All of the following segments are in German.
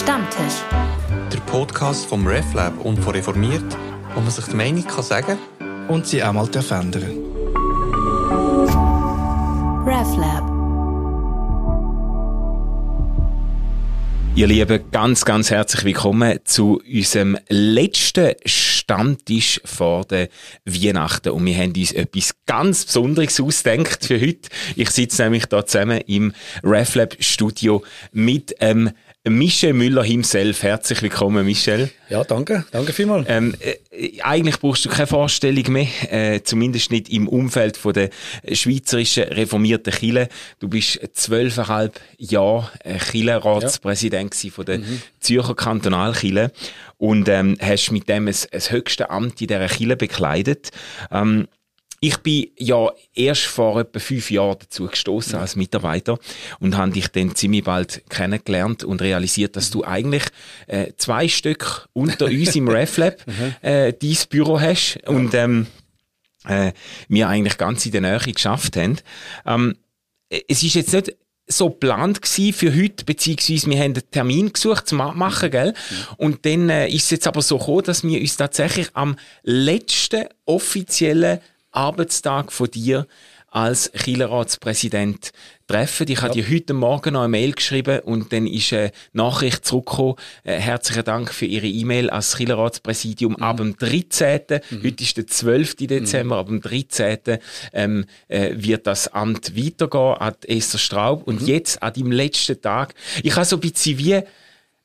Stammtisch. Der Podcast vom RefLab und von Reformiert, wo man sich die Meinung kann sagen und sie auch mal verändern RefLab. Ihr Lieben, ganz, ganz herzlich willkommen zu unserem letzten Stammtisch vor der Weihnachten. Und wir haben uns etwas ganz Besonderes ausgedacht für heute. Ich sitze nämlich da zusammen im RefLab Studio mit ähm, Michel Müller himself. Herzlich willkommen, Michel. Ja, danke. Danke vielmals. Ähm, äh, eigentlich brauchst du keine Vorstellung mehr, äh, zumindest nicht im Umfeld von der schweizerischen reformierten Chile. Du bist zwölfeinhalb Jahre äh, Chile-Ratspräsident ja. von der mhm. Zürcher Kantonalchile und ähm, hast mit dem das höchste Amt in dieser Chile bekleidet. Ähm, ich bin ja erst vor etwa fünf Jahren dazu gestoßen als Mitarbeiter und habe dich dann ziemlich bald kennengelernt und realisiert, dass du eigentlich äh, zwei Stück unter uns im RefLab mhm. äh, dein Büro hast und ähm, äh, wir eigentlich ganz in der Nähe geschafft haben. Ähm, es ist jetzt nicht so geplant für heute, beziehungsweise wir haben einen Termin gesucht zum machen, gell? Und dann äh, ist es jetzt aber so gekommen, dass wir uns tatsächlich am letzten offiziellen Arbeitstag von dir als Kielerratspräsident treffen. Ich ja. habe dir heute Morgen noch eine Mail geschrieben und dann ist eine Nachricht zurückgekommen. Äh, herzlichen Dank für Ihre E-Mail als Kielerratspräsidium mhm. ab dem 13. Mhm. Heute ist der 12. Dezember, mhm. ab dem 13. Ähm, äh, wird das Amt weitergehen an Esther Straub. Und mhm. jetzt, an deinem letzten Tag, ich habe so ein bisschen wie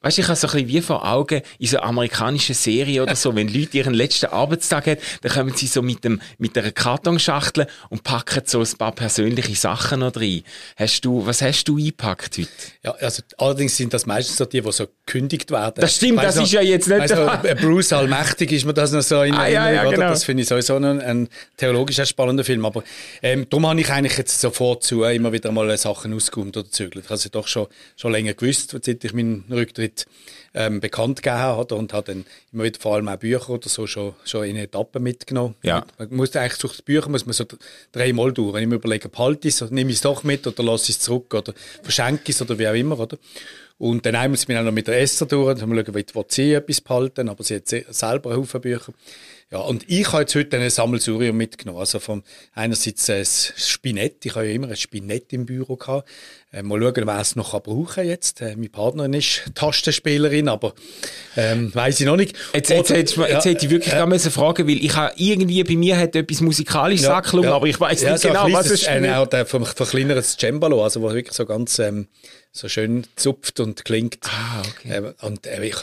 Weißt du, ich habe so ein bisschen wie vor Augen in so amerikanischen Serien oder so, wenn Leute ihren letzten Arbeitstag haben, dann kommen sie so mit dem, mit einer Kartonschachtel und packen so ein paar persönliche Sachen noch rein. Hast du, was hast du eingepackt heute? Ja, also, allerdings sind das meistens so die, die so gekündigt werden. Das stimmt, weiss das noch, ist ja jetzt nicht also, Bruce Allmächtig ist mir das noch so in ah, ja, ja, genau. Das finde ich sowieso ein, ein theologisch spannender Film. Aber, ähm, darum habe ich eigentlich jetzt sofort zu immer wieder mal Sachen ausgeräumt oder zügelt. Ich habe es doch schon, schon länger gewusst, seit ich meinen Rücktritt Zeit ähm, bekannt gegeben hat und hat dann immer wieder vor allem auch Bücher oder so schon, schon in Etappen mitgenommen. Ja. Man muss eigentlich durch die Bücher muss man so dreimal durch. Wenn ich mir überlege, behalte ich es, nehme ich es doch mit oder lasse ich es zurück oder verschenke es oder wie auch immer, oder? Und dann einmal sind wir auch noch mit der Esser durch, dann schauen, wie sie etwas behalten, aber sie hat selber einen Haufen Bücher. Ja, und ich habe jetzt heute ein Sammelsurium mitgenommen. Also vom einerseits ein Spinett. Ich habe ja immer ein Spinett im Büro gehabt. Äh, mal schauen, wer es noch brauchen jetzt. Äh, meine Partnerin ist Tastenspielerin, aber ähm, weiß ich noch nicht. Jetzt, jetzt, Oder, jetzt, jetzt, ja, hätte ich wirklich äh, gerne fragen, weil ich habe irgendwie bei mir hat etwas musikalisches ja, angeklungen, ja, aber ich weiß nicht ja, so genau, was es ist. Ein äh, verkleinertes Cembalo, also wo wirklich so ganz ähm, so schön zupft und klingt. Ah, okay. Äh, und äh, ich,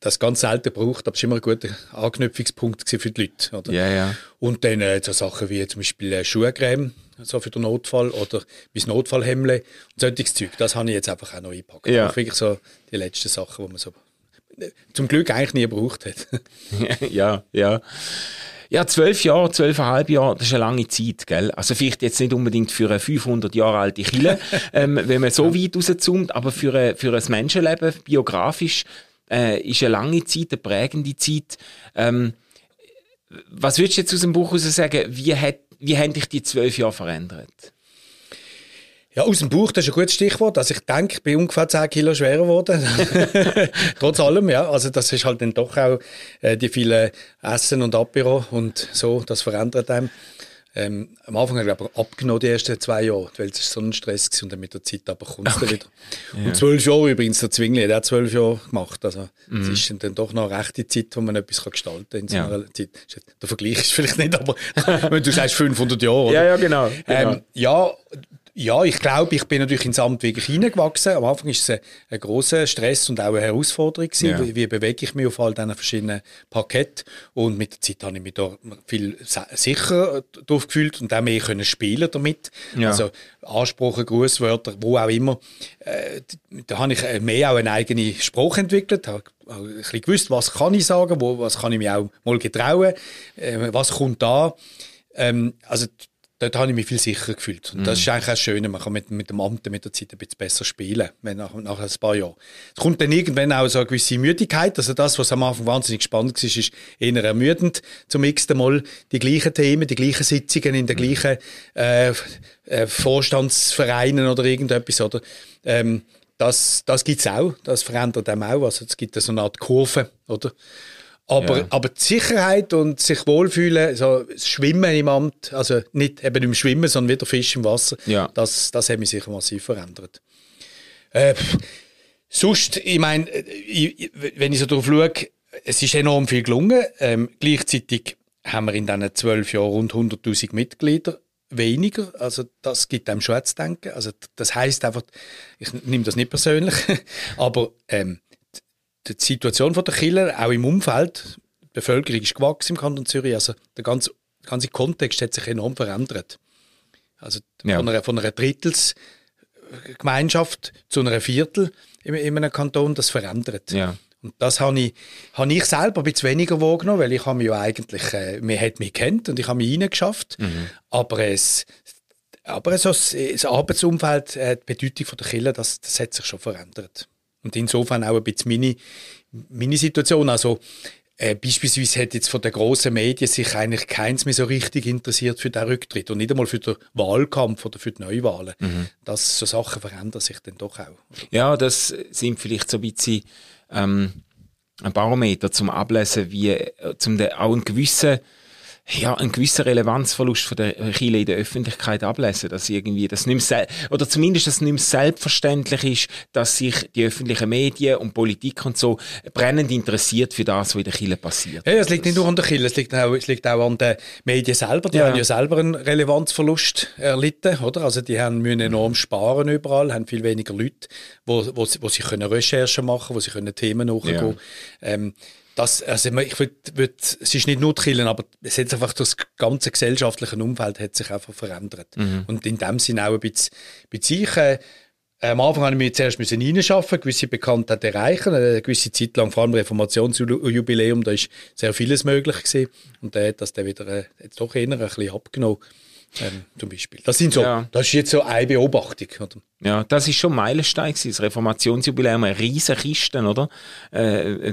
das ganz selten braucht, aber es war immer ein guter Anknüpfungspunkt für die Leute. Oder? Ja, ja. Und dann äh, so Sachen wie zum Beispiel äh, Schuhcreme, so für den Notfall, oder mein Notfallhemmle und solches Zeug. Das habe ich jetzt einfach auch noch eingepackt. Ja. Das wirklich so die letzten Sachen, die man so äh, zum Glück eigentlich nie gebraucht hat. ja, ja. Ja, zwölf Jahre, zwölfeinhalb Jahre, das ist eine lange Zeit, gell? Also vielleicht jetzt nicht unbedingt für eine 500 Jahre alte Kille, ähm, wenn man so weit rauszoomt, aber für, ein, für ein Menschenleben, biografisch, äh, ist eine lange Zeit, eine prägende Zeit. Ähm, was würdest du jetzt aus dem Buch heraus sagen, wie, hat, wie haben dich die zwölf Jahre verändert? Ja, aus dem Buch, das ist ein gutes Stichwort. Also ich denke, ich bin ungefähr 10 Kilo schwerer geworden. Trotz allem, ja. Also das ist halt dann doch auch äh, die vielen Essen und Apero und so, das verändert einem. Ähm, am Anfang habe ich aber abgenommen, die ersten zwei Jahre, weil es so ein Stress war und dann mit der Zeit aber kommt okay. wieder. Ja. Und zwölf Jahre übrigens, der Zwingli hat auch zwölf Jahre gemacht. Also es mhm. ist dann doch noch eine rechte Zeit, wo man etwas gestalten kann in so einer ja. Zeit. Der Vergleich ist vielleicht nicht, aber wenn du sagst 500 Jahre. Oder? Ja, ja, genau. genau. Ähm, ja, ja, ich glaube, ich bin natürlich ins Amt wirklich hineingewachsen. Am Anfang ist es ein, ein großer Stress und auch eine Herausforderung gewesen. Ja. Wie, wie, bewege ich mich auf all diesen verschiedenen Parketten? Und mit der Zeit habe ich mich da viel sicherer drauf gefühlt und auch mehr können spielen damit. Ja. Also Ansprachen, Grußwörter, wo auch immer. Äh, da habe ich mehr auch einen eigenen Spruch entwickelt, habe ein bisschen gewusst, was kann ich sagen, wo, was kann ich mir auch mal getrauen, äh, was kommt da. Ähm, also dort habe ich mich viel sicherer gefühlt. Und das mhm. ist eigentlich auch schön, man kann mit, mit dem Amt mit der Zeit ein bisschen besser spielen, wenn nach, nach ein paar Jahren. Es kommt dann irgendwann auch so eine gewisse Müdigkeit, also das, was am Anfang wahnsinnig spannend war, ist eher ermüdend, zum nächsten Mal die gleichen Themen, die gleichen Sitzungen in den mhm. gleichen äh, äh, Vorstandsvereinen oder irgendetwas, oder? Ähm, das, das gibt es auch, das verändert einem auch. Also es gibt so eine Art Kurve, oder? Aber, ja. aber die Sicherheit und sich wohlfühlen, so das Schwimmen im Amt, also nicht eben im Schwimmen, sondern wieder Fisch im Wasser, ja. das, das hat mich sicher massiv verändert. Äh, sonst, ich meine, wenn ich so drauf schaue, es ist enorm viel gelungen. Ähm, gleichzeitig haben wir in diesen zwölf Jahren rund 100.000 Mitglieder weniger. Also das gibt einem schon zu denken. Also das heißt einfach, ich nehme das nicht persönlich, aber ähm, die Situation der Killer auch im Umfeld, die Bevölkerung ist gewachsen im Kanton Zürich, also der ganze, der ganze Kontext hat sich enorm verändert. Also ja. von, einer, von einer Drittelsgemeinschaft zu einer Viertel in, in einem Kanton, das verändert. Ja. Und das habe ich, habe ich selber ein bisschen weniger wahrgenommen, weil ich habe mich ja eigentlich, äh, mir hat mich kennt und ich habe mich reingeschafft. Mhm. Aber es, aber so das, das Arbeitsumfeld, äh, die Bedeutung der Kille, das, das hat sich schon verändert. Und insofern auch ein bisschen meine, meine Situation. Also, äh, beispielsweise hat jetzt von den grossen Medien sich eigentlich keins mehr so richtig interessiert für den Rücktritt und nicht einmal für den Wahlkampf oder für die Neuwahlen. Mhm. Das, so Sachen verändern sich dann doch auch. Ja, das sind vielleicht so ein bisschen ähm, ein Barometer zum Ablesen, wie äh, zum auch einen gewissen ja, einen gewissen Relevanzverlust von der Kirche in der Öffentlichkeit ablesen, dass irgendwie das nicht mehr, oder zumindest, dass es nicht mehr selbstverständlich ist, dass sich die öffentlichen Medien und Politik und so brennend interessiert für das, was in der Kirche passiert. Ja, es liegt nicht nur an der Kirche, es liegt auch, es liegt auch an den Medien selber. Die ja. haben ja selber einen Relevanzverlust erlitten, oder? Also die haben müssen enorm sparen überall, haben viel weniger Leute, wo, wo, wo sie können Recherchen machen, wo sie können Themen nachgehen. Ja. Ähm, das, also ich würd, würd, es ist nicht nur Kirche, aber es hat einfach das ganze gesellschaftliche Umfeld hat sich einfach verändert. Mhm. Und in dem Sinne auch ein bisschen, bisschen ich, äh, am Anfang habe ich mich zuerst müssen reinschaffen, gewisse Bekanntheit erreichen, eine gewisse Zeit lang, vor allem Reformationsjubiläum, da ist sehr vieles möglich gewesen. Und da hat das dann wieder äh, jetzt doch eher ein bisschen abgenommen. Ähm, zum Beispiel. Das, sind so, ja. das ist jetzt so eine Beobachtung. Oder? Ja, das ist schon Meilenstein gewesen, das Reformationsjubiläum, eine riesige Kiste, oder? Äh,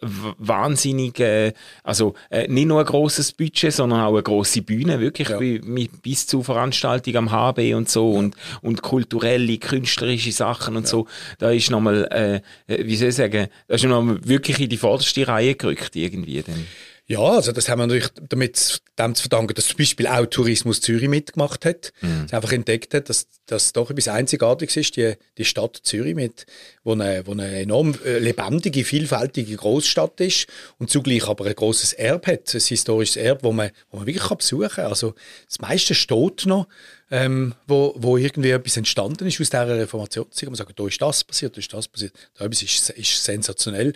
wahnsinnig, äh, also äh, nicht nur ein großes Budget, sondern auch eine große Bühne, wirklich ja. mit, bis zu Veranstaltungen am HB und so ja. und, und kulturelle, künstlerische Sachen und ja. so. Da ist nochmal, äh, wie soll ich sagen, da ist nochmal wirklich in die vorderste Reihe gerückt irgendwie. Dann. Ja, also das haben wir natürlich damit dem zu verdanken, dass zum Beispiel auch Tourismus Zürich mitgemacht hat. Mhm. einfach entdeckt hat, dass das doch etwas Einzigartiges ist, die, die Stadt Zürich, mit, wo, eine, wo eine enorm äh, lebendige, vielfältige Großstadt ist und zugleich aber ein großes Erbe hat, ein historisches Erbe, wo man, wo man wirklich besuchen kann. Also das meiste steht noch, ähm, wo, wo irgendwie etwas entstanden ist aus dieser Reformationszeit. Man sagt, da ist das passiert, da ist das passiert. Da ist, ist sensationell.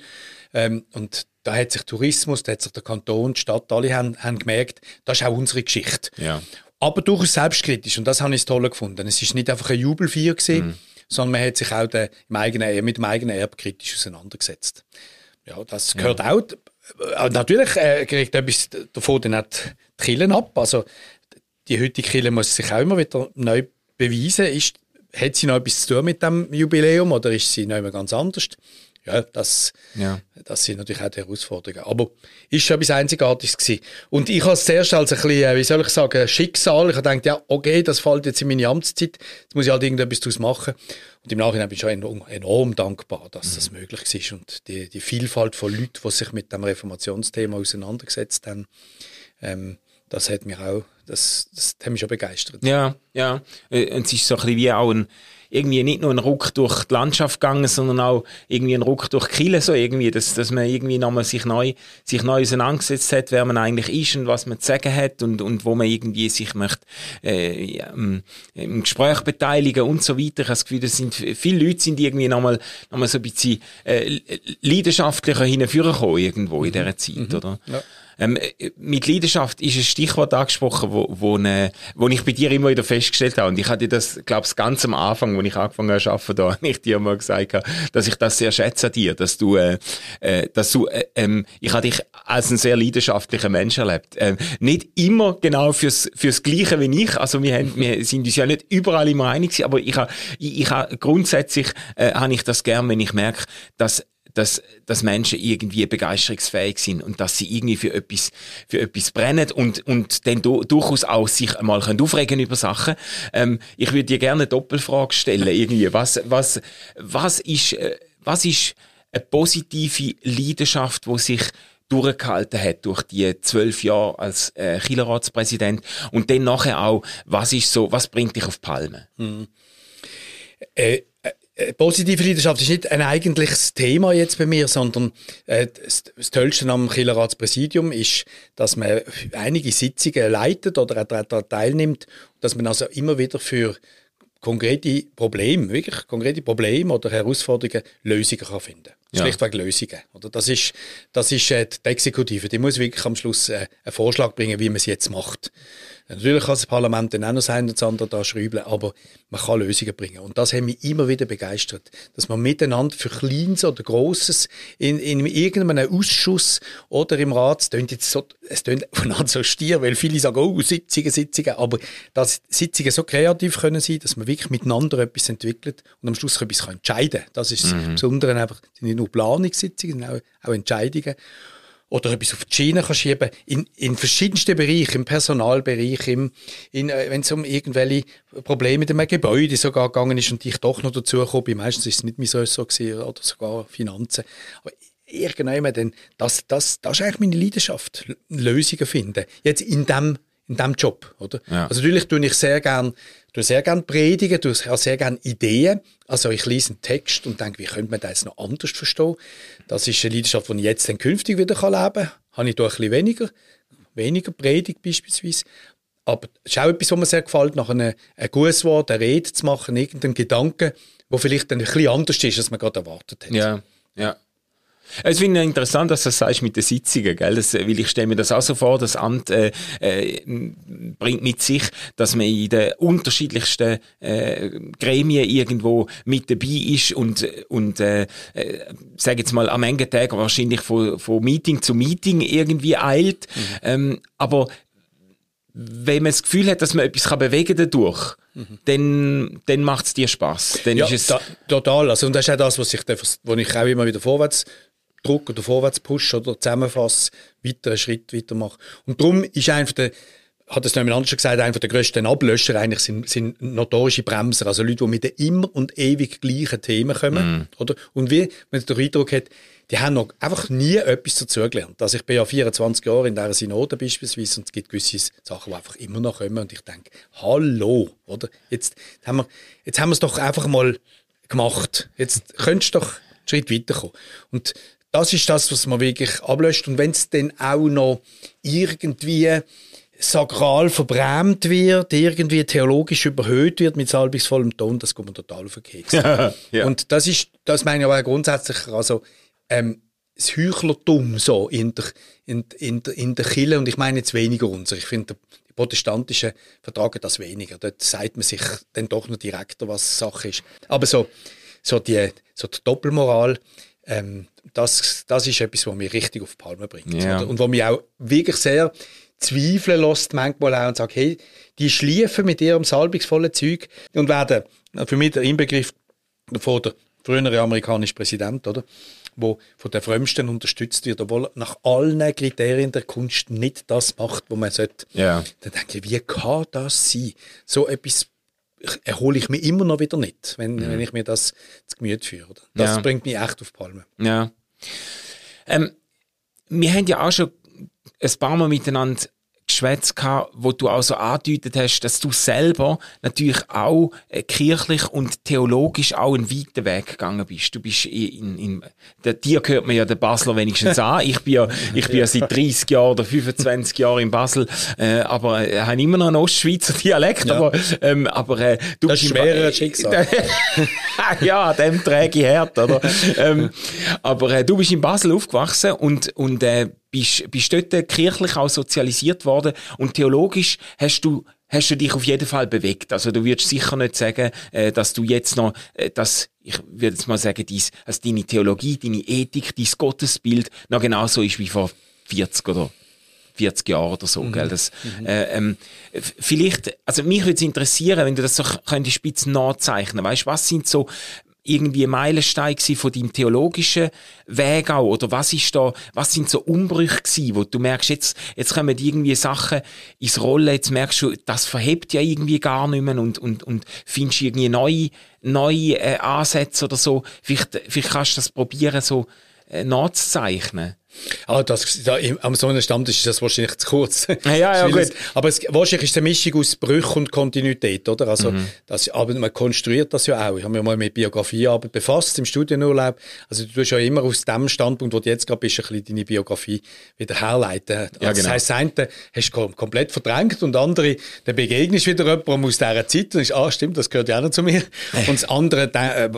Ähm, und da hat sich Tourismus, da hat sich der Kanton, die Stadt, alle haben, haben gemerkt, das ist auch unsere Geschichte. Ja. Aber durchaus selbstkritisch und das habe ich toll gefunden. Es ist nicht einfach ein Jubelfeier gewesen, mhm. sondern man hat sich auch den, im eigenen, mit dem eigenen Erbe kritisch auseinandergesetzt. Ja, das gehört ja. auch. Äh, natürlich äh, kriegt etwas davon dann auch die Kirchen ab. Also die heutige Kirche muss sich auch immer wieder neu beweisen. Ist, hat sie noch etwas zu tun mit dem Jubiläum oder ist sie noch immer ganz anders? Ja, das, ja. das sind natürlich auch die Herausforderungen. Aber ist schon etwas Einzigartiges gewesen. Und ich habe es zuerst als ein bisschen, äh, wie soll ich sagen, Schicksal. Ich habe gedacht, ja, okay, das fällt jetzt in meine Amtszeit. Jetzt muss ich halt irgendetwas daraus machen. Und im Nachhinein bin ich schon enorm, enorm dankbar, dass mhm. das möglich ist. Und die, die Vielfalt von Leuten, die sich mit dem Reformationsthema auseinandergesetzt haben, ähm, das hat mich auch, das, das hat mich schon begeistert. Ja, ja. Äh, und es ist so ein bisschen wie auch ein, irgendwie nicht nur ein Ruck durch die Landschaft gegangen, sondern auch irgendwie ein Ruck durch Kiel, so irgendwie, dass, dass man irgendwie nochmal sich neu, sich neu auseinandergesetzt hat, wer man eigentlich ist und was man zu sagen hat und, und wo man irgendwie sich möchte, äh, im, im Gespräch beteiligen und so weiter. Ich habe das Gefühl, das sind, viele Leute sind irgendwie nochmal, nochmal so ein bisschen, äh, leidenschaftlicher hinführen irgendwo in mhm. dieser Zeit, mhm. oder? Ja. Ähm, mit Leidenschaft ist ein Stichwort angesprochen, wo, wo, ne, wo ich bei dir immer wieder festgestellt habe. Und ich hatte das, glaube ich, ganz am Anfang, wo ich angefangen habe zu arbeiten, da habe ich dir mal gesagt, dass ich das sehr schätze an dir, dass du, äh, äh, dass du, äh, ähm, ich habe dich als einen sehr leidenschaftlichen Mensch erlebt. Ähm, nicht immer genau fürs, fürs Gleiche wie ich. Also wir, haben, wir sind uns ja nicht überall immer einig, aber ich habe, ich, ich habe grundsätzlich, äh, habe ich das gern, wenn ich merke, dass dass, dass Menschen irgendwie begeisterungsfähig sind und dass sie irgendwie für etwas, für etwas brennen und, und dann du, durchaus auch sich einmal können aufregen über Sachen. Ähm, ich würde dir gerne eine Doppelfrage stellen, irgendwie. Was, was, was ist, äh, was ist eine positive Leidenschaft, wo sich durchgehalten hat durch die zwölf Jahre als äh, Kielerratspräsident und dann nachher auch, was ist so, was bringt dich auf Palme? Äh, äh, positive Leidenschaft ist nicht ein eigentliches Thema jetzt bei mir, sondern äh, das, das Tollste am Killerratspräsidium ist, dass man einige Sitzungen leitet oder daran teilnimmt, dass man also immer wieder für konkrete Probleme, wirklich konkrete Probleme oder Herausforderungen Lösungen kann finden ja. Schlichtweg Lösungen. Oder das ist, das ist äh, die Exekutive. Die muss wirklich am Schluss äh, einen Vorschlag bringen, wie man es jetzt macht. Natürlich kann das Parlament dann auch noch sein und das andere da schrübeln, aber man kann Lösungen bringen. Und das hat mich immer wieder begeistert, dass man miteinander für Kleines oder Grosses in, in irgendeinem Ausschuss oder im Rat, es tönt jetzt so, es tönt voneinander so stier, weil viele sagen, oh, Sitzungen, Sitzungen, aber dass Sitzungen so kreativ können sein, dass man wirklich miteinander etwas entwickelt und am Schluss etwas entscheiden kann. Das ist mhm. das Besondere einfach, sind nicht nur Planungssitzungen, sondern auch, auch Entscheidungen oder etwas auf die Schiene kann schieben in, in verschiedensten Bereichen, im Personalbereich, im, in, äh, wenn es um irgendwelche Probleme mit einem Gebäude sogar gegangen ist und ich doch noch dazu komme, meistens ist es nicht mehr so, so gewesen, oder sogar Finanzen. Aber irgendwann, dann, das, das, das ist eigentlich meine Leidenschaft, Lösungen finden. Jetzt in dem in diesem Job, oder? Ja. Also natürlich tue ich sehr gern, tue sehr gern predigen, tue sehr gern Ideen. Also ich lese einen Text und denke, wie könnte man das jetzt noch anders verstehen? Das ist eine Leidenschaft, die ich jetzt dann künftig wieder leben kann. Habe ich doch ein bisschen weniger, weniger Predigt beispielsweise. Aber es ist auch etwas, was mir sehr gefällt, nach einem, ein gutes Wort, eine Rede zu machen, irgendeinen Gedanken, der vielleicht dann ein bisschen anders ist, als man gerade erwartet hat. Ja, ja. Es finde ich interessant, dass du das sagst mit den Sitzungen, gell? Das, weil ich stelle mir das auch so vor, das Amt äh, äh, bringt mit sich, dass man in den unterschiedlichsten äh, Gremien irgendwo mit dabei ist und, und äh, äh, sage jetzt mal am engen Tag wahrscheinlich von, von Meeting zu Meeting irgendwie eilt. Mhm. Ähm, aber wenn man das Gefühl hat, dass man etwas kann bewegen dadurch, mhm. dann, dann macht es dir Spaß. Dann ja, ist es da, total. Also, und das ist auch das, was ich, wo ich auch immer wieder vorwärts Druck oder Vorwärtspush oder zusammenfasse, weiter einen Schritt weitermache. Und darum ist einfach der, hat es noch jemand anders gesagt, einer der grössten Ablöscher eigentlich sind, sind notorische Bremser, also Leute, die mit den immer und ewig gleichen Themen kommen, mm. oder? Und wie man den Eindruck hat, die haben noch einfach nie etwas dazugelernt. Also ich bin ja 24 Jahre in dieser Synode beispielsweise und es gibt gewisse Sachen, die einfach immer noch kommen und ich denke, hallo, oder? Jetzt haben wir, jetzt haben wir es doch einfach mal gemacht. Jetzt könntest du doch einen Schritt weiterkommen. Und das ist das, was man wirklich ablöscht. Und wenn es dann auch noch irgendwie sakral verbrämt wird, irgendwie theologisch überhöht wird mit salbungsvollem Ton, das kommt man total auf den Keks. ja. Und das ist, das meine ich aber grundsätzlich, also, ähm, das Heuchlertum so in der, in, in, in der Kirche, und ich meine jetzt weniger unser. Ich finde, die Protestantischen vertragen das weniger. Dort sagt man sich dann doch noch direkter, was Sache ist. Aber so, so die, so die Doppelmoral, ähm, das, das ist etwas, was mich richtig auf die Palme bringt. Ja. Und was mich auch wirklich sehr zweifeln lässt, manchmal auch und sagt, hey, die schliefen mit ihrem salbungsvollen Zeug und werden, für mich der Inbegriff von der frühere amerikanische Präsident, oder? wo von den Frömmsten unterstützt wird, obwohl er nach allen Kriterien der Kunst nicht das macht, was man sollte. Ja. Dann denke ich, wie kann das sein? So etwas erhole ich mich immer noch wieder nicht, wenn, mhm. wenn ich mir das zu Gemüte führe. Das ja. bringt mich echt auf Palme. Ja. Ähm, wir haben ja auch schon ein paar Mal miteinander geschwätzt gehabt, wo du auch so angedeutet hast, dass du selber natürlich auch äh, kirchlich und theologisch auch einen weiten Weg gegangen bist. Du bist in, in, in dir gehört man ja der Basler wenigstens an. Ich bin ja, ich bin ja seit 30 Jahren oder 25 Jahren in Basel, äh, aber äh, habe immer noch einen Ostschweizer Dialekt, ja. aber, ähm, aber äh, du das bist schwerer Schicksal. ja, dem träge ich hart, oder? ähm, aber äh, du bist in Basel aufgewachsen und, und äh, bist, bist dort kirchlich auch sozialisiert worden und theologisch hast du hast du dich auf jeden Fall bewegt. Also du würdest sicher nicht sagen, äh, dass du jetzt noch, äh, dass ich würde jetzt mal sagen, dies, dass deine Theologie, deine Ethik, dein Gottesbild noch genauso ist wie vor 40 oder 40 Jahren oder so, mhm. gell? Das, mhm. äh, ähm, vielleicht, also mich würde es interessieren, wenn du das so könntest spitz nachzeichnen, weißt, was sind so irgendwie ein Meilenstein von deinem theologischen Weg auch? Oder was ist da, was sind so Umbrüche gewesen, wo du merkst, jetzt, jetzt kommen irgendwie Sachen ins Rollen, jetzt merkst du, das verhebt ja irgendwie gar nicht mehr und, und, und findest irgendwie neue, neue äh, Ansätze oder so. Vielleicht, vielleicht kannst du das probieren, so äh, nachzuzeichnen. Ah, das, da, im, am so einem Stammtisch ist das wahrscheinlich zu kurz. Ja, ja, gut. Aber es, wahrscheinlich ist eine Mischung aus Brüch und Kontinuität, oder? Also, mhm. das, aber man konstruiert das ja auch. Ich habe mich mal mit Biografiearbeit befasst im Studienurlaub. Also du tust ja immer aus dem Standpunkt, wo du jetzt gerade bist, ein bisschen deine Biografie wieder herleiten. Also, ja, genau. Das heisst, das eine hast du komplett verdrängt und andere, dann begegnest du wieder jemandem aus dieser Zeit und ist, ah, stimmt, das gehört ja auch noch zu mir. Und das andere, da, äh,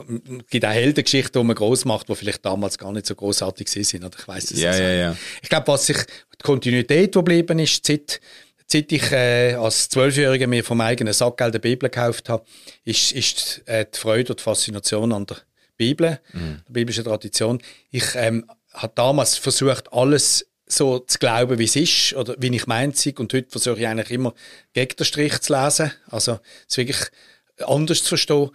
gibt auch Heldengeschichten, die man groß macht, die vielleicht damals gar nicht so großartig sind. Oder ich weiss es ja, ja, ja. Ich glaube, was sich die Kontinuität, die geblieben ist, seit, seit ich äh, als Zwölfjähriger mir vom eigenen Sackgeld eine Bibel gekauft habe, ist, ist äh, die Freude und die Faszination an der Bibel, mhm. der biblischen Tradition. Ich ähm, habe damals versucht, alles so zu glauben, wie es ist oder wie ich meint und heute versuche ich eigentlich immer gegen den Strich zu lesen, also es wirklich anders zu verstehen.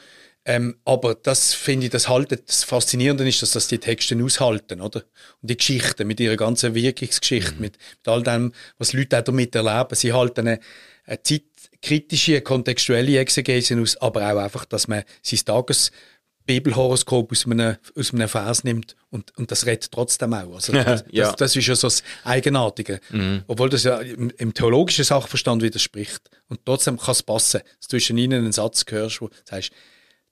Ähm, aber das finde ich, das haltet, das Faszinierende ist, dass das die Texte aushalten, oder? Und die Geschichten mit ihrer ganzen Wirkungsgeschichte, mhm. mit, mit all dem, was Leute auch damit erleben. Sie halten eine, eine zeitkritische, kontextuelle Exegese aus, aber auch einfach, dass man sein Tages Bibelhoroskop aus einem, aus einem Vers nimmt und, und das redet trotzdem auch. Also das, ja. das, das ist ja so das Eigenartige. Mhm. Obwohl das ja im, im, theologischen Sachverstand widerspricht. Und trotzdem kann es passen, dass du zwischen ihnen einen Satz hörst, wo du sagst,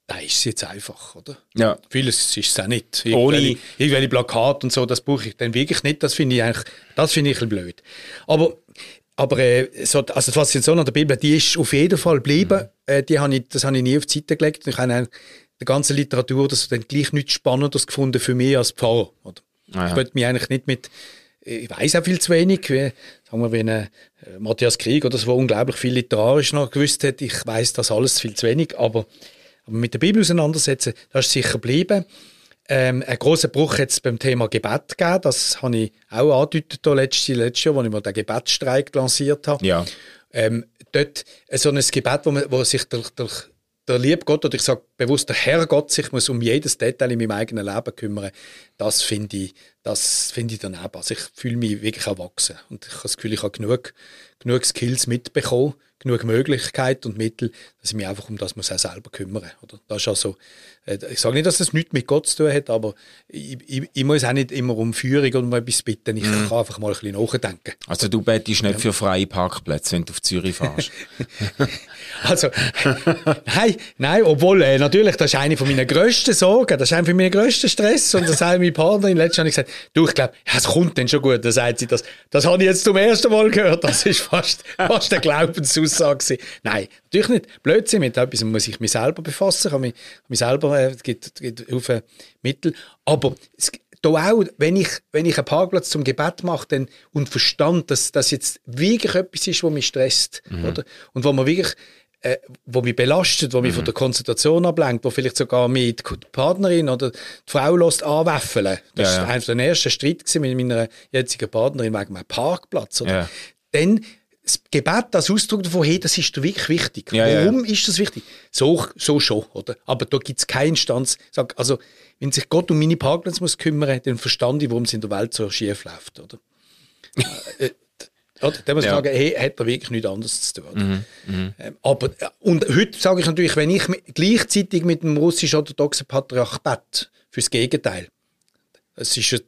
da ist es jetzt einfach, oder? Ja. Vieles ist es auch nicht. Irgendwelche, irgendwelche Plakate und so, das brauche ich dann wirklich nicht. Das finde ich eigentlich, das finde ich ein blöd. Aber, aber äh, so, also die Faszination an der Bibel, die ist auf jeden Fall geblieben. Mhm. Äh, die habe ich, das habe ich nie auf die Seite gelegt. Ich habe die ganze Literatur das dann gleich nichts Spannendes gefunden für mich als Pfarrer. Oder? Ah, ja. Ich wollte mich eigentlich nicht mit, ich weiß auch viel zu wenig, wie, sagen wir, wie ein äh, Matthias Krieg oder so, der unglaublich viel literarisch noch gewusst hat. Ich weiß das alles viel zu wenig, aber aber mit der Bibel auseinandersetzen, das ist sicher geblieben. Ähm, ein großer Bruch jetzt beim Thema Gebet gegeben. Das habe ich auch angedeutet letztes, letztes Jahr, als ich mal den Gebetsstreik lanciert habe. Ja. Ähm, dort so ein Gebet, wo, man, wo sich durch, durch der liebe Gott, oder ich sage bewusst, der Herr Gott sich muss um jedes Detail in meinem eigenen Leben kümmern, das finde ich, das finde ich daneben. Also ich fühle mich wirklich erwachsen und ich habe das Gefühl, ich habe genug, genug Skills mitbekommen, genug Möglichkeiten und Mittel, dass ich mich einfach um das muss auch selber kümmern oder? Das ist also, ich sage nicht, dass das nichts mit Gott zu tun hat, aber ich, ich, ich muss auch nicht immer um Führung oder um etwas bitten. Ich mm. kann einfach mal ein bisschen nachdenken. Also du bettest nicht für freie Parkplätze, wenn du auf Zürich fährst? also, nein, nein, obwohl, äh, natürlich, das ist eine von meinen grössten Sorgen, das ist einer von meinen grössten Stress und das sagt meine Partnerin, letztens habe ich gesagt, du, ich glaube, ja, es kommt dann schon gut, dann sagt sie das, das habe ich jetzt zum ersten Mal gehört, das ist fast, fast eine Glaubensaussage Nein, natürlich nicht. Blödsinn, mit etwas muss ich mich selber befassen, kann mich, mich selber, es gibt, gibt Haufen Mittel, aber es, da auch, wenn ich, wenn ich einen Parkplatz zum Gebet mache dann, und verstand, dass das jetzt wirklich etwas ist, was mich stresst, mhm. oder? Und wo man wirklich, äh, wo mich belastet, wo mich mhm. von der Konzentration ablenkt, wo vielleicht sogar mich die Partnerin oder die Frau lässt anwäffeln. Das war ja. einer der ersten Streit mit meiner jetzigen Partnerin wegen meinem Parkplatz. Oder? Ja. Dann das Gebet als Ausdruck davon, hey, das ist wirklich wichtig. Ja, Warum ja. ist das wichtig? So, so schon, oder? Aber da gibt es keine Instanz. Sag, also, wenn sich Gott um meine Parkplätze muss kümmern, dann verstand ich, warum es in der Welt so schief läuft, oder? äh, oder? Dann muss ich ja. sagen, hey, hat er wirklich nichts anderes zu tun. Mhm, mhm. ähm, aber, äh, und heute sage ich natürlich, wenn ich mit, gleichzeitig mit dem russisch-orthodoxen Patriarch bete, fürs Gegenteil. Es ist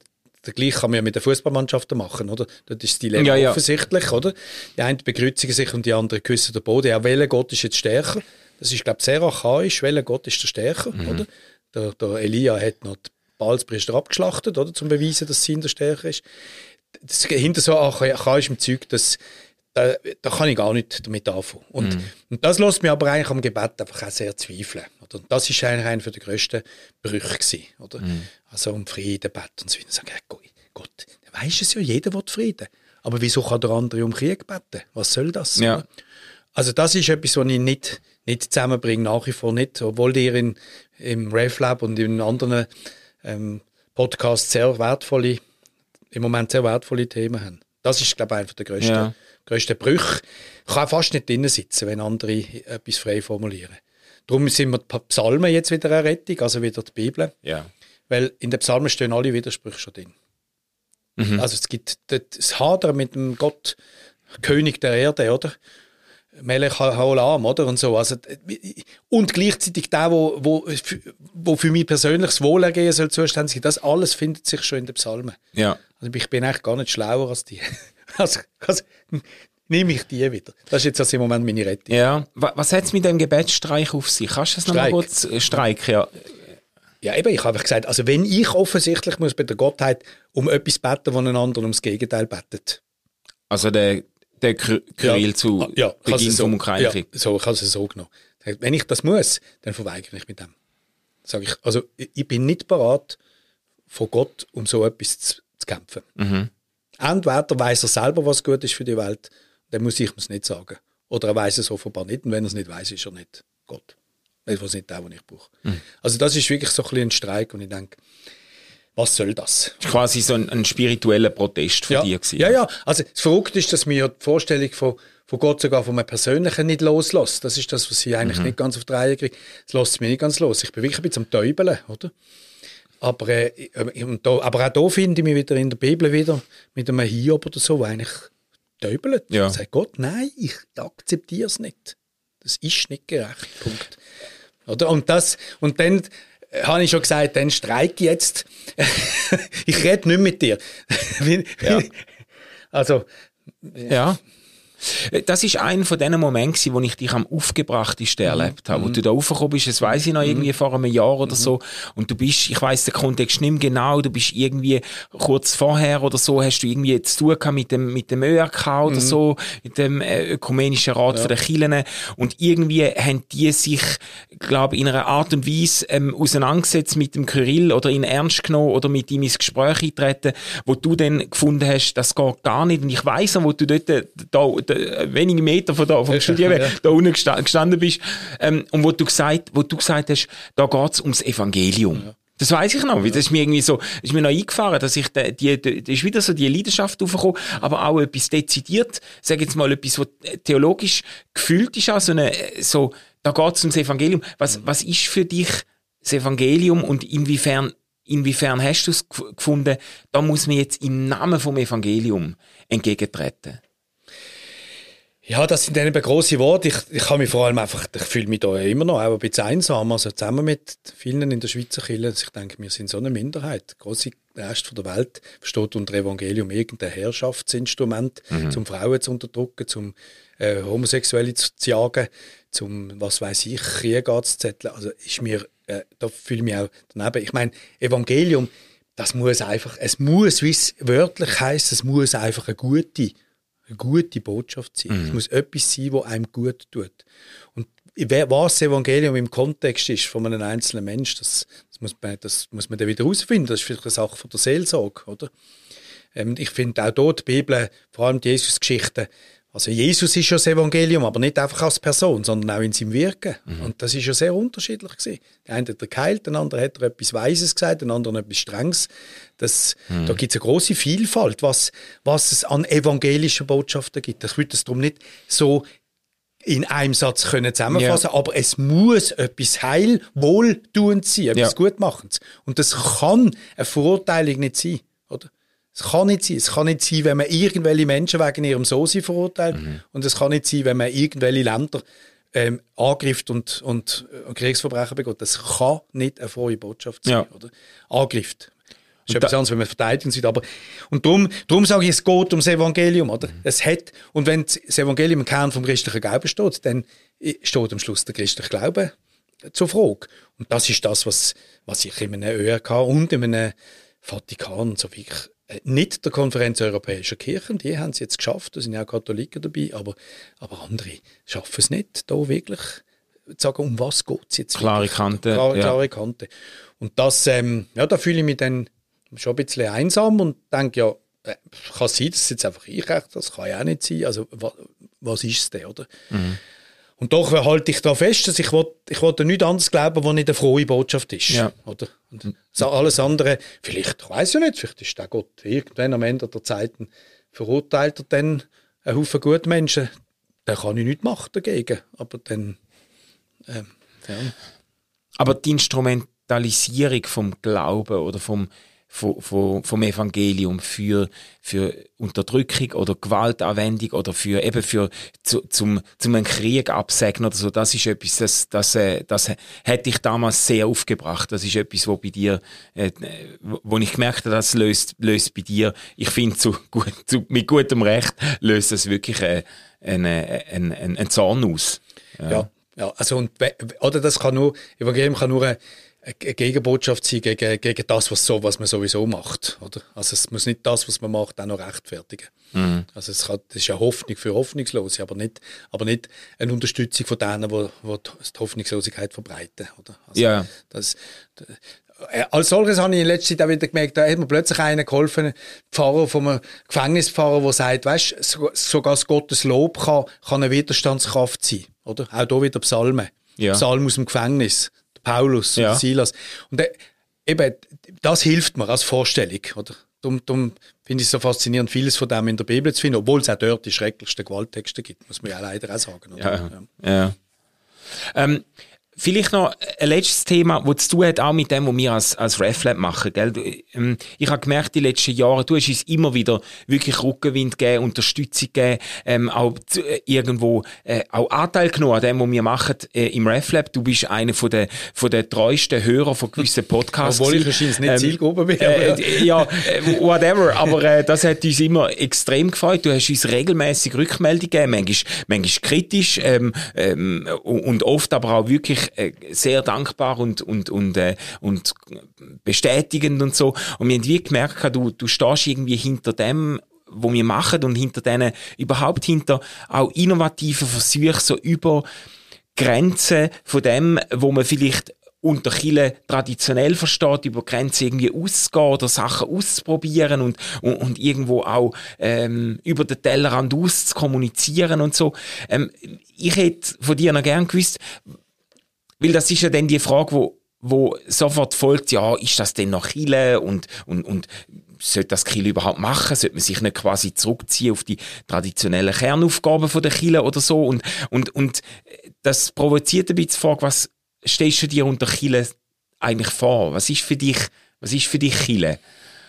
der gleiche kann man ja mit den Fußballmannschaften machen, oder? Das ist die Leben ja, offensichtlich, oder? Die einen begrüßen sich und die anderen küssen den Boden. Ja, welcher Gott ist jetzt stärker? Das ist, glaube ich, sehr archaisch. Welcher Gott ist der stärker, mhm. oder? Der, der, Elia hat noch die Balspriester abgeschlachtet, oder? Zum beweisen, dass sie der stärker ist. Das, hinter so archaischem Zeug, das, da, da kann ich gar nicht damit anfangen. Und, mhm. und das lässt mich aber eigentlich am Gebet einfach auch sehr zweifeln. Oder? Das ist eigentlich einer der grössten Brüche gewesen, oder? Mhm. Also um Frieden beten und so weiter. Sagen, Gott, Gott, der weiß es ja, jeder will Frieden. Aber wieso kann der andere um Krieg beten? Was soll das? Ja. Also das ist etwas, was ich nicht, nicht zusammenbringe, nach wie vor nicht. Obwohl ihr in, im RevLab und in anderen ähm, Podcasts sehr wertvolle, im Moment sehr wertvolle Themen haben. Das ist, glaube ich, einer der grössten, ja. Grössten Brüche. Ich kann fast nicht drinnen sitzen, wenn andere etwas frei formulieren. darum sind wir die Psalmen jetzt wieder eine Rettung, also wieder die Bibel. Ja. Weil in den Psalmen stehen alle Widersprüche schon drin. Mhm. Also es gibt das Hadern mit dem Gott, König der Erde, oder? Melech Haolam, oder? Und so. Also, und gleichzeitig der, wo, wo, wo für mich persönlich das Wohlergehen soll zuständig sein, das alles findet sich schon in den Psalmen. Ja. Also ich bin eigentlich gar nicht schlauer als die. Also, also nehme ich die wieder. Das ist jetzt also im Moment meine Rettung. Ja. Wa- Was hat es mit dem Gebetsstreich auf sich? Kannst du das nochmal kurz äh, streiken? Ja. Ja, eben, ich habe gesagt, also wenn ich offensichtlich muss bei der Gottheit um etwas beten, wo ein anderer ums Gegenteil betet. Also der, der Ky- Kyrill zu Ah, ja, Beginn es so, vom ja, Ukraine-Krieg. so, ich habe es so genommen. Wenn ich das muss, dann verweigere ich mit dem. Sag ich, also ich ich bin nicht bereit, vor Gott um so etwas zu, zu kämpfen. Mhm. Entweder weiß er selber, was gut ist für die Welt, dann muss ich es nicht sagen. Oder er weiß es offenbar nicht, und wenn er es nicht weiß, ist er nicht Gott. Das ist nicht der, den ich brauche. Mhm. Also das ist wirklich so ein, ein Streik und ich denke, was soll das? Das war quasi so ein, ein spiritueller Protest von ja. dir. Gewesen. Ja, ja. Also das Verrückte ist, dass mir die Vorstellung von, von Gott sogar von einem Persönlichen nicht loslässt. Das ist das, was sie eigentlich nicht ganz auf die Reihe kriegt. Das lässt mich nicht ganz los. Ich bin wirklich ein bisschen am Täubeln, oder? Aber, äh, und da, aber auch da finde ich mich wieder in der Bibel wieder mit einem Hiob oder so, eigentlich täubelt. Ja. Und sagt Gott, nein, ich akzeptiere es nicht. Das ist nicht gerecht. Punkt. Oder? Und, das, und dann äh, habe ich schon gesagt, dann streike ich jetzt. ich rede nicht mit dir. Ja. Also, Ja. Äh, Das ist einer von diesen Momenten, wo ich dich am aufgebrachtesten Mhm. erlebt habe. Wo du da raufgekommen bist, das weiss ich noch, irgendwie vor einem Jahr oder so. Und du bist, ich weiss den Kontext nicht mehr genau, du bist irgendwie kurz vorher oder so, hast du irgendwie zu tun gehabt mit dem, mit dem ÖRK Mhm. oder so, mit dem äh, Ökumenischen Rat von der Kirchen. Und irgendwie haben die sich, glaube in einer Art und Weise ähm, auseinandergesetzt mit dem Kyrill oder ihn ernst genommen oder mit ihm ins Gespräch eintreten, wo du dann gefunden hast, das geht gar nicht. Und ich weiss noch, wo du dort, da wenige Meter von da, vom Studio weg, ja. da unten gesta gestanden bist, ähm, und wo du gesagt, wo du gesagt hast, da geht's ums Evangelium. Das weiß ich noch, weil das ist mir irgendwie so, ist mir noch eingefahren, dass ich, die, die, die, da ist wieder so die Leidenschaft aufgekommen, aber auch etwas dezidiert, sag jetzt mal etwas, was theologisch gefühlt ist, also eine, so, da geht's ums Evangelium. Was, was ist für dich das Evangelium und inwiefern, inwiefern hast du es gef- gefunden, da muss man jetzt im Namen vom Evangelium entgegentreten? Ja, das sind dann eben grosse Worte. Ich, ich kann mich vor allem einfach, ich fühle mich da immer noch auch ein bisschen einsam, also zusammen mit vielen in der Schweizer Kirche. Also Ich denke, wir sind so eine Minderheit. Der grosse Rest von der Welt versteht unter Evangelium irgendein Herrschaftsinstrument, zum Frauen zu unterdrücken, zum äh, Homosexuelle zu, zu jagen, zum, was weiß ich, Krieg anzuzetteln. Also ist mir, äh, da fühle ich mich auch daneben. Ich meine, Evangelium, das muss einfach, es muss, wie es wörtlich heißt, es muss einfach eine gute eine gute Botschaft sein. Es muss etwas sein, was einem gut tut. Und was das Evangelium im Kontext ist von einem einzelnen Mensch, das, das, muss, man, das muss man dann wieder herausfinden. Das ist vielleicht eine Sache von der Seelsorge, oder? Ähm, ich finde auch dort die Bibel, vor allem die Jesus-Geschichten, also Jesus ist ja das Evangelium, aber nicht einfach als Person, sondern auch in seinem Wirken. Und das ist ja sehr unterschiedlich gewesen. Der eine hat er geheilt, der andere hat er etwas Weises gesagt, der andere etwas Strenges. Das, Da gibt es eine große Vielfalt, was, was es an evangelischen Botschaften gibt. Ich würde das darum nicht so in einem Satz können zusammenfassen, aber es muss etwas heil, wohltuend sein, etwas Ja. Gutmachendes. Und das kann eine Verurteilung nicht sein? Es kann nicht sein. Es kann nicht sein, wenn man irgendwelche Menschen wegen ihrem So-Sein verurteilt. Und es kann nicht sein, wenn man irgendwelche Länder ähm, angreift und, und äh, Kriegsverbrechen begeht. Das kann nicht eine frohe Botschaft sein, Ja. oder? Angreift. Das ist Und etwas anderes, wenn man verteidigt und so weiter. Aber, und darum, darum sage ich, es geht ums Evangelium, oder? Es hat, und wenn das Evangelium im Kern vom christlichen Glauben steht, dann steht am Schluss der christliche Glaube zur Frage. Und das ist das, was, was ich in einem ÖRK und in einem Vatikan so wirklich äh, nicht der Konferenz Europäischer Kirchen, die haben es jetzt geschafft, da sind ja auch Katholiken dabei, aber, aber andere schaffen es nicht, da wirklich zu sagen, um was geht es jetzt? Klare wirklich? Kante, Klare, ja. klare Kante. Und das, ähm, ja, da fühle ich mich dann schon ein bisschen einsam und denke, ja, äh, kann sein, dass jetzt einfach ich recht, das kann ja auch nicht sein. Also, wa, was ist es denn, oder? Und doch halte ich da fest, dass ich will, ich will an nichts anderes glauben, was nicht eine frohe Botschaft ist. Ja. Oder? Und so alles andere, vielleicht, ich weiß ja nicht, vielleicht ist der Gott irgendwann am Ende der Zeiten verurteilt er dann einen Haufen gute Menschen. Da kann ich nichts machen dagegen. Aber dann, ähm, Ja. Aber die Instrumentalisierung vom Glauben oder vom, vom, Evangelium für, für Unterdrückung oder Gewaltanwendung oder für eben für zu, zum, zum einen Krieg absägen oder so, das ist etwas, das, das, äh, das hätte ich damals sehr aufgebracht. Das ist etwas, wo bei dir, äh, wo ich gemerkt habe, das löst, löst bei dir, ich finde, zu, gut, zu, mit gutem Recht löst das wirklich äh, einen, einen, einen, einen Zorn aus. Ja. ja. ja, also und, oder das kann nur, Evangelium kann nur eine, eine Gegenbotschaft sein gegen, gegen das, was, so, was man sowieso macht. Oder? Also es muss nicht das, was man macht, auch noch rechtfertigen. Mhm. Also es kann, das ist ja Hoffnung für Hoffnungslose, aber nicht, aber nicht eine Unterstützung von denen, die, die Hoffnungslosigkeit verbreiten. Oder? Also ja. Das, äh, als solches habe ich in letzter Zeit auch wieder gemerkt, da hat mir plötzlich einer geholfen, Pfarrer von einem Gefängnispfarrer, der sagt, weißt, sogar das Gottes Lob kann, kann eine Widerstandskraft sein. Oder? Auch hier wieder Psalmen. Ja. Psalm aus dem Gefängnis. Paulus ja. und Silas. Und äh, eben, das hilft mir als Vorstellung. Oder? Darum, darum finde ich es so faszinierend, vieles von dem in der Bibel zu finden, obwohl es auch dort die schrecklichsten Gewalttexte gibt, muss man ja leider auch sagen. Oder? Ja, ja. ja. Ähm, Vielleicht noch ein letztes Thema, das zu tun hat, auch mit dem, was wir als, als RefLab machen. Gell? Ähm, ich habe gemerkt, die letzten Jahre, du hast uns immer wieder wirklich Rückenwind gegeben, Unterstützung gegeben, ähm, auch äh, irgendwo äh, auch Anteil genommen an dem, was wir machen äh, im RefLab. Du bist einer von der, von der treuesten Hörer von gewissen Podcasts. Obwohl ich wahrscheinlich nicht ähm, Zielgruppe bin. Äh, ja, äh, whatever. Aber äh, das hat uns immer extrem gefreut. Du hast uns regelmäßig Rückmeldungen gegeben, manchmal, manchmal kritisch ähm, ähm, und oft aber auch wirklich äh, sehr dankbar und, und, und, äh, und bestätigend und so. Und wir haben wie gemerkt, du, du stehst irgendwie hinter dem, wo wir machen und hinter denen, überhaupt hinter auch innovativen Versuchen, so über Grenzen von dem, wo man vielleicht unter Chile traditionell versteht, über Grenzen irgendwie auszugehen oder Sachen auszuprobieren und, und, und irgendwo auch ähm, über den Tellerrand auszukommunizieren und so. Ähm, ich hätte von dir noch gern gewusst, weil das ist ja dann die Frage, wo, wo sofort folgt, ja, ist das denn noch Chile und, und, und sollte das Chile überhaupt machen? Sollte man sich nicht quasi zurückziehen auf die traditionellen Kernaufgaben der Chile oder so? Und, und, und das provoziert ein bisschen die Frage, was stellst du dir unter Chile eigentlich vor? Was ist für dich, was ist für dich Chile?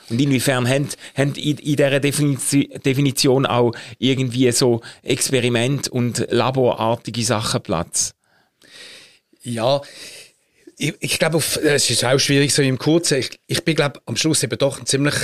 Und inwiefern haben, haben in, in dieser Definition auch irgendwie so Experiment und laborartige Sachen Platz? Ja, ich, ich glaube, es ist auch schwierig so im Kurzen. Ich, ich bin, glaube am Schluss eben doch ein ziemlich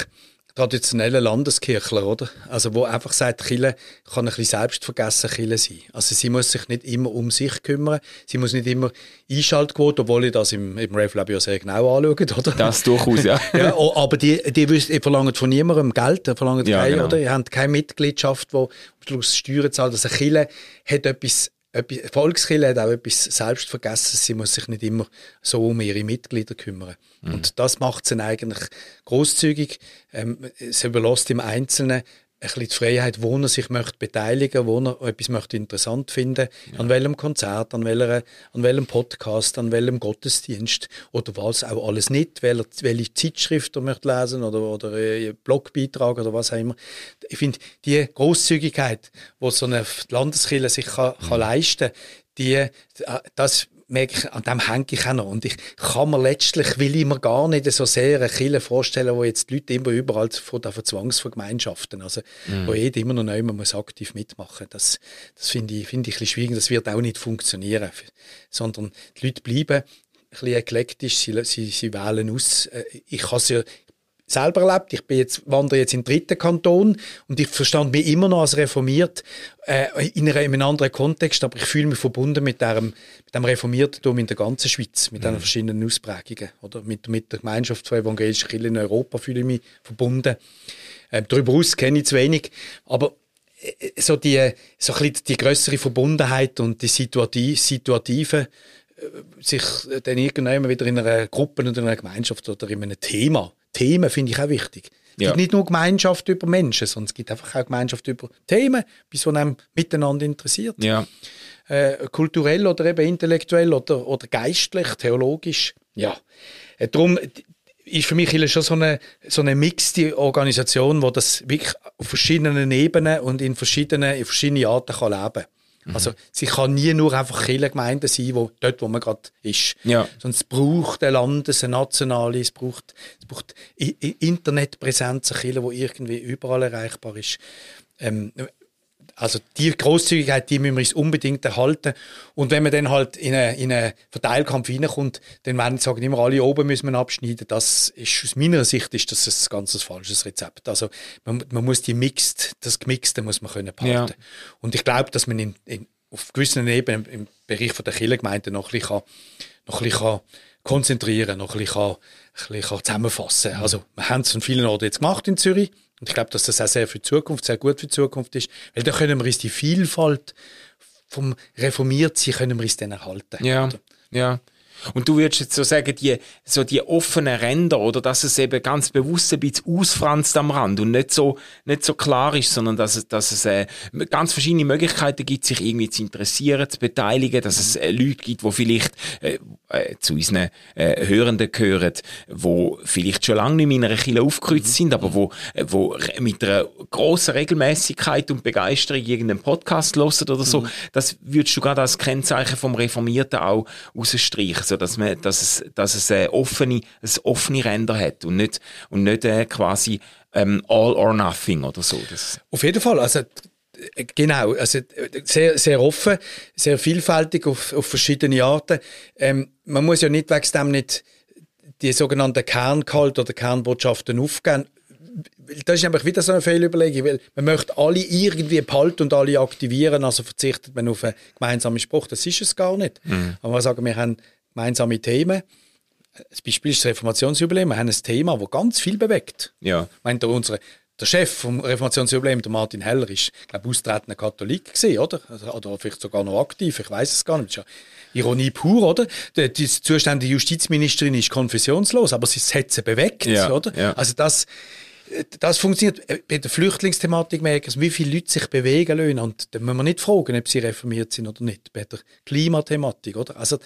traditioneller Landeskirchler, oder? Also, wo einfach sagt, Kille kann ein bisschen selbstvergessen Kille sein. Also, sie muss sich nicht immer um sich kümmern. Sie muss nicht immer Einschaltquote, obwohl ich das im, im RevLab ja sehr genau anschaue, oder? Das durchaus, ja. ja aber die, die, die verlangen von niemandem Geld, die verlangen ja, kein, genau. oder? Ihr habt keine Mitgliedschaft, die am Schluss Steuern zahlt. Also, Kille hat etwas Volkskirche hat auch etwas Selbstvergessenes. Sie muss sich nicht immer so um ihre Mitglieder kümmern. Mhm. Und das macht sie eigentlich großzügig. Ähm, sie überlässt im Einzelnen ein bisschen die Freiheit, wo er sich möchte beteiligen wo er etwas möchte interessant finden ja. an welchem Konzert, an, welcher, an welchem Podcast, an welchem Gottesdienst oder was auch alles nicht, welche, welche Zeitschrift er möchte lesen oder, oder äh, Blogbeitrag oder was auch immer. Ich finde, die Großzügigkeit, die so eine Landeskirche sich kann, kann mhm. leisten die, äh, das merke ich, an dem hänge ich auch noch. Und ich kann mir letztlich, will ich mir gar nicht so sehr eine Kirche vorstellen, wo jetzt die Leute immer überall von, von Zwangsvergemeinschaften, also mhm. wo jeder immer noch neu muss aktiv mitmachen. Das, das finde ich, finde ich ein bisschen schwierig. Das wird auch nicht funktionieren. Sondern die Leute bleiben ein bisschen eklektisch, sie, sie, sie wählen aus. Äh, ich kann ja, selber erlebt. Ich bin jetzt, wandere jetzt in den dritten Kanton und ich verstand mich immer noch als reformiert äh, in, einer, in einem anderen Kontext, aber ich fühle mich verbunden mit dem, mit dem Reformiertentum in der ganzen Schweiz, mit mhm. den verschiedenen Ausprägungen. Oder? Mit, mit der Gemeinschaft von evangelischen Kirchen in Europa fühle ich mich verbunden. Äh, darüber hinaus kenne ich zu wenig, aber äh, so die, so ein die größere Verbundenheit und die Situative, Situative äh, sich dann irgendwann wieder in einer Gruppe oder in einer Gemeinschaft oder in einem Thema Themen finde ich auch wichtig. Es ja. gibt nicht nur Gemeinschaft über Menschen, sondern es gibt einfach auch Gemeinschaft über Themen, bis man einem miteinander interessiert. Ja. Äh, kulturell oder eben intellektuell oder, oder geistlich, theologisch. Ja. Äh, darum ist für mich schon so eine, so eine mixte Organisation, wo das wirklich auf verschiedenen Ebenen und in verschiedenen, in verschiedenen Arten kann leben kann. Mhm. Also sie kann nie nur einfach Kirchengemeinde sein, wo, dort wo man gerade ist. Ja. Sondern es braucht ein Landes-, eine nationale, es braucht, es braucht Internetpräsenz, eine Kirche, die irgendwie überall erreichbar ist. Ähm, also die Großzügigkeit, die müssen wir uns unbedingt erhalten. Und wenn man dann halt in einen, in einen Verteilkampf reinkommt, dann werden sagen immer alle oben müssen wir abschneiden. Das ist aus meiner Sicht ist das ein ganz falsches Rezept. Also man, man muss die Mixed, das Gemixte muss man können behalten. Ja. Und ich glaube, dass man in, in, auf gewissen Ebenen im Bereich von der Kirchengemeinde noch ein bisschen, noch ein bisschen konzentrieren, noch ein bisschen, ein bisschen zusammenfassen. Also wir haben es an vielen Orten jetzt gemacht in Zürich. Und ich glaube, dass das auch sehr für die Zukunft, sehr gut für die Zukunft ist, weil da können wir uns die Vielfalt vom Reformiertsein können wir uns dann erhalten. Ja, ja. Und du würdest jetzt so sagen, die, so die offenen Ränder oder dass es eben ganz bewusst ein bisschen ausfranst am Rand und nicht so, nicht so klar ist, sondern dass es, dass es äh, ganz verschiedene Möglichkeiten gibt, sich irgendwie zu interessieren, zu beteiligen, dass es äh, Leute gibt, die vielleicht äh, äh, zu unseren äh, Hörenden gehören, wo vielleicht schon lange nicht in einer Kirche aufgekreuzt mhm. sind, aber wo, äh, wo mit einer grossen Regelmäßigkeit und Begeisterung irgendeinen Podcast hören oder so, mhm. das würdest du gerade als Kennzeichen vom Reformierten auch rausstreichen so dass man, dass es, dass es äh, offene, ein offene Ränder hat und nicht, und nicht äh, quasi ähm, all or nothing oder so. Das Auf jeden Fall, also äh, Genau, also sehr, sehr offen, sehr vielfältig auf, auf verschiedene Arten. Ähm, man muss ja nicht wegen dem nicht die sogenannten Kerngehalt oder Kernbotschaften aufgeben. Das ist einfach wieder so eine Fehlüberlegung, weil man möchte alle irgendwie behalten und alle aktivieren, also verzichtet man auf einen gemeinsamen Spruch. Das ist es gar nicht. Mhm. Aber wir sagen, wir haben gemeinsame Themen. Das Beispiel ist das Reformationsjubiläum. Wir haben ein Thema, das ganz viel bewegt. Ja. Ich meine, der, unsere, der Chef vom Reformationsjubiläum, der Martin Heller, ist, glaube austretender Katholik gewesen, oder? Also, oder vielleicht sogar noch aktiv, ich weiß es gar nicht. Das ist ja Ironie pur, oder? Die, die zuständige Justizministerin ist konfessionslos, aber sie hat sie bewegt, ja, oder? Ja. Also das, das funktioniert bei der Flüchtlingsthematik merken wie viele Leute sich bewegen lassen und da muss man nicht fragen, ob sie reformiert sind oder nicht. Bei der Klimathematik, oder? Also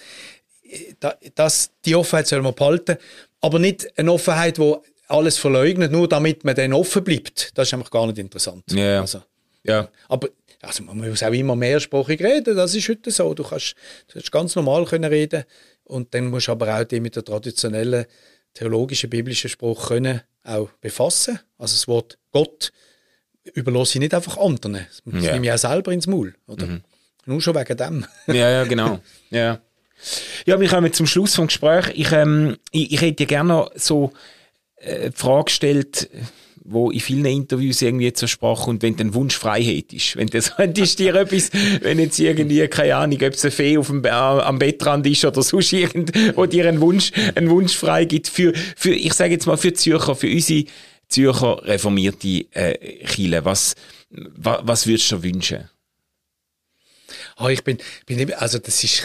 das, die Offenheit soll man behalten, aber nicht eine Offenheit, die alles verleugnet, nur damit man dann offen bleibt. Das ist einfach gar nicht interessant. Ja. Also, ja. Aber also man muss auch immer mehrsprachig reden, das ist heute so. Du kannst, du kannst ganz normal können reden und dann musst du aber auch die mit der traditionellen theologischen, biblischen Spruch können auch befassen. Also das Wort Gott überlasse ich nicht einfach anderen. Das ja. nehme ich auch selber ins Maul. Oder? Mhm. Nur schon wegen dem. Ja, ja, genau. Ja. Ja, wir kommen zum Schluss vom Gespräch. Ich, ähm, ich, ich hätte dir gerne noch so äh, Frage gestellt, wo in vielen Interviews irgendwie zur Sprache und wenn du einen Wunsch frei hättest, wenn du könntest dir etwas, wenn jetzt irgendwie, keine Ahnung, ob es eine Fee auf dem, äh, am Bettrand ist oder sonst irgend, wo dir einen Wunsch, einen Wunsch frei gibt für, für, ich sage jetzt mal für Zürcher, für unsere Zürcher reformierte äh, Chile. Was, was, was würdest du wünschen? Oh, ich bin, bin also das ist,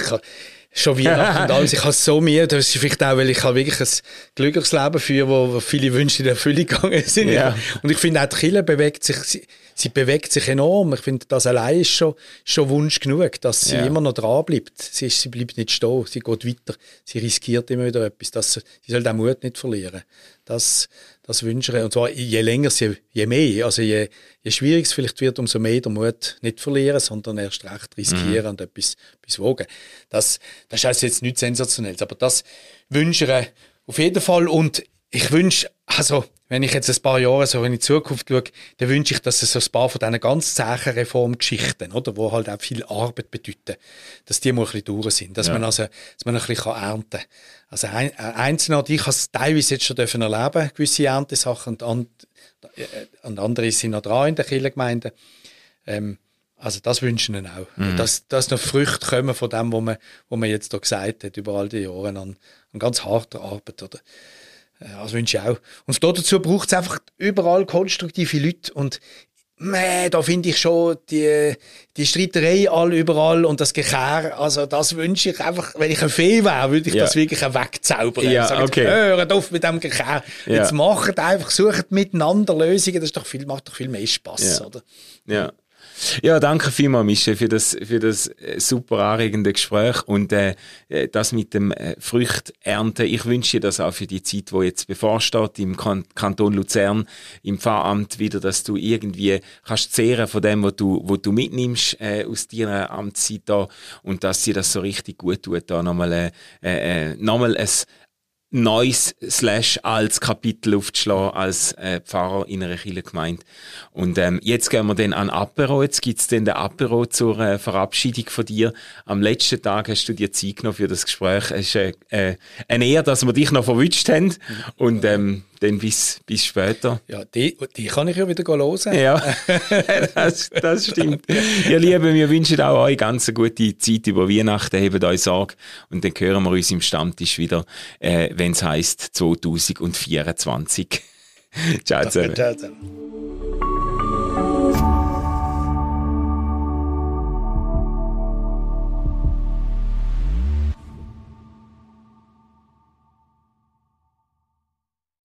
schon Weihnachten und alles. Ich habe so müde. Das ist vielleicht auch, weil ich habe wirklich ein glückliches Leben führe, wo, wo viele Wünsche in Erfüllung gegangen sind. Ja. Und ich finde auch, die Kirche bewegt sich, sie, sie, bewegt sich enorm. Ich finde, das allein ist schon, schon Wunsch genug, dass sie ja. immer noch dran bleibt. Sie, ist, sie bleibt nicht stehen, sie geht weiter, sie riskiert immer wieder etwas. Dass, sie soll den Mut nicht verlieren. Das, das wünsche ich. Und zwar je länger, je, je mehr. Also je, je schwieriger es vielleicht wird, umso mehr der Mut nicht verlieren, sondern erst recht riskieren mhm. und etwas, etwas wagen. Das, das ist also jetzt nichts Sensationelles, aber das wünsche ich auf jeden Fall. Und ich wünsche, also, wenn ich jetzt ein paar Jahre so in die Zukunft schaue, dann wünsche ich, dass es so ein paar von diesen ganz zähen Reformgeschichten, oder, wo halt auch viel Arbeit bedeuten, dass die mal ein bisschen durch sind, dass ja. man also, dass man ein bisschen ernten kann. Also ein, äh, einzelne, ich habe es teilweise jetzt schon dürfen erleben, gewisse Erntesachen, und, and, äh, und andere sind noch dran in der Kirchengemeinde. Ähm, also das wünschen wir auch. Mhm. Dass, dass noch Früchte kommen von dem, was man, was man jetzt hier gesagt hat, über all die Jahre an, an ganz harter Arbeit. Oder? Das wünsche ich auch. Und dazu braucht es einfach überall konstruktive Leute. Und Meh, da finde ich schon die, die Streiterei all überall und das Gekehr, also das wünsche ich einfach, wenn ich ein Fee wäre, würde ich ja. das wirklich wegzaubern. Ja, Sagen, okay. Hört auf mit dem Gekehr. Ja. Jetzt macht einfach, sucht miteinander Lösungen, das doch viel, macht doch viel mehr Spaß, ja. oder? Ja. Ja, danke vielmals, Mische, für das, für das äh, super anregende Gespräch und äh, äh das mit dem äh. Ich wünsche dir das auch für die Zeit, wo jetzt bevorsteht im kan Kanton Luzern, im Pfarramt wieder, dass du irgendwie kannst zehren von dem, was du, was du mitnimmst äh, aus deiner Amtszeit da und dass dir das so richtig gut tut, da nochmal, äh, äh, nochmal ein neues slash als Kapitel aufzuschlagen als äh, Pfarrer in einer Kirchengemeinde. Und ähm, jetzt gehen wir dann an Apero. Jetzt gibt's dann den Apero zur äh, Verabschiedung von dir. Am letzten Tag hast du dir Zeit genommen für das Gespräch. Es ist äh, äh, eine Ehre, dass wir dich noch verwünscht haben. Und ähm, dann bis, bis später. Ja, die, die kann ich ja wieder hören. Ja, das, das stimmt. Ihr Lieben, wir wünschen auch euch ganz eine gute Zeit über Weihnachten. Hebt euch Sorge. Und dann hören wir uns im Stammtisch wieder, äh, wenn es heisst 2024. ciao zusammen. Ciao zusammen.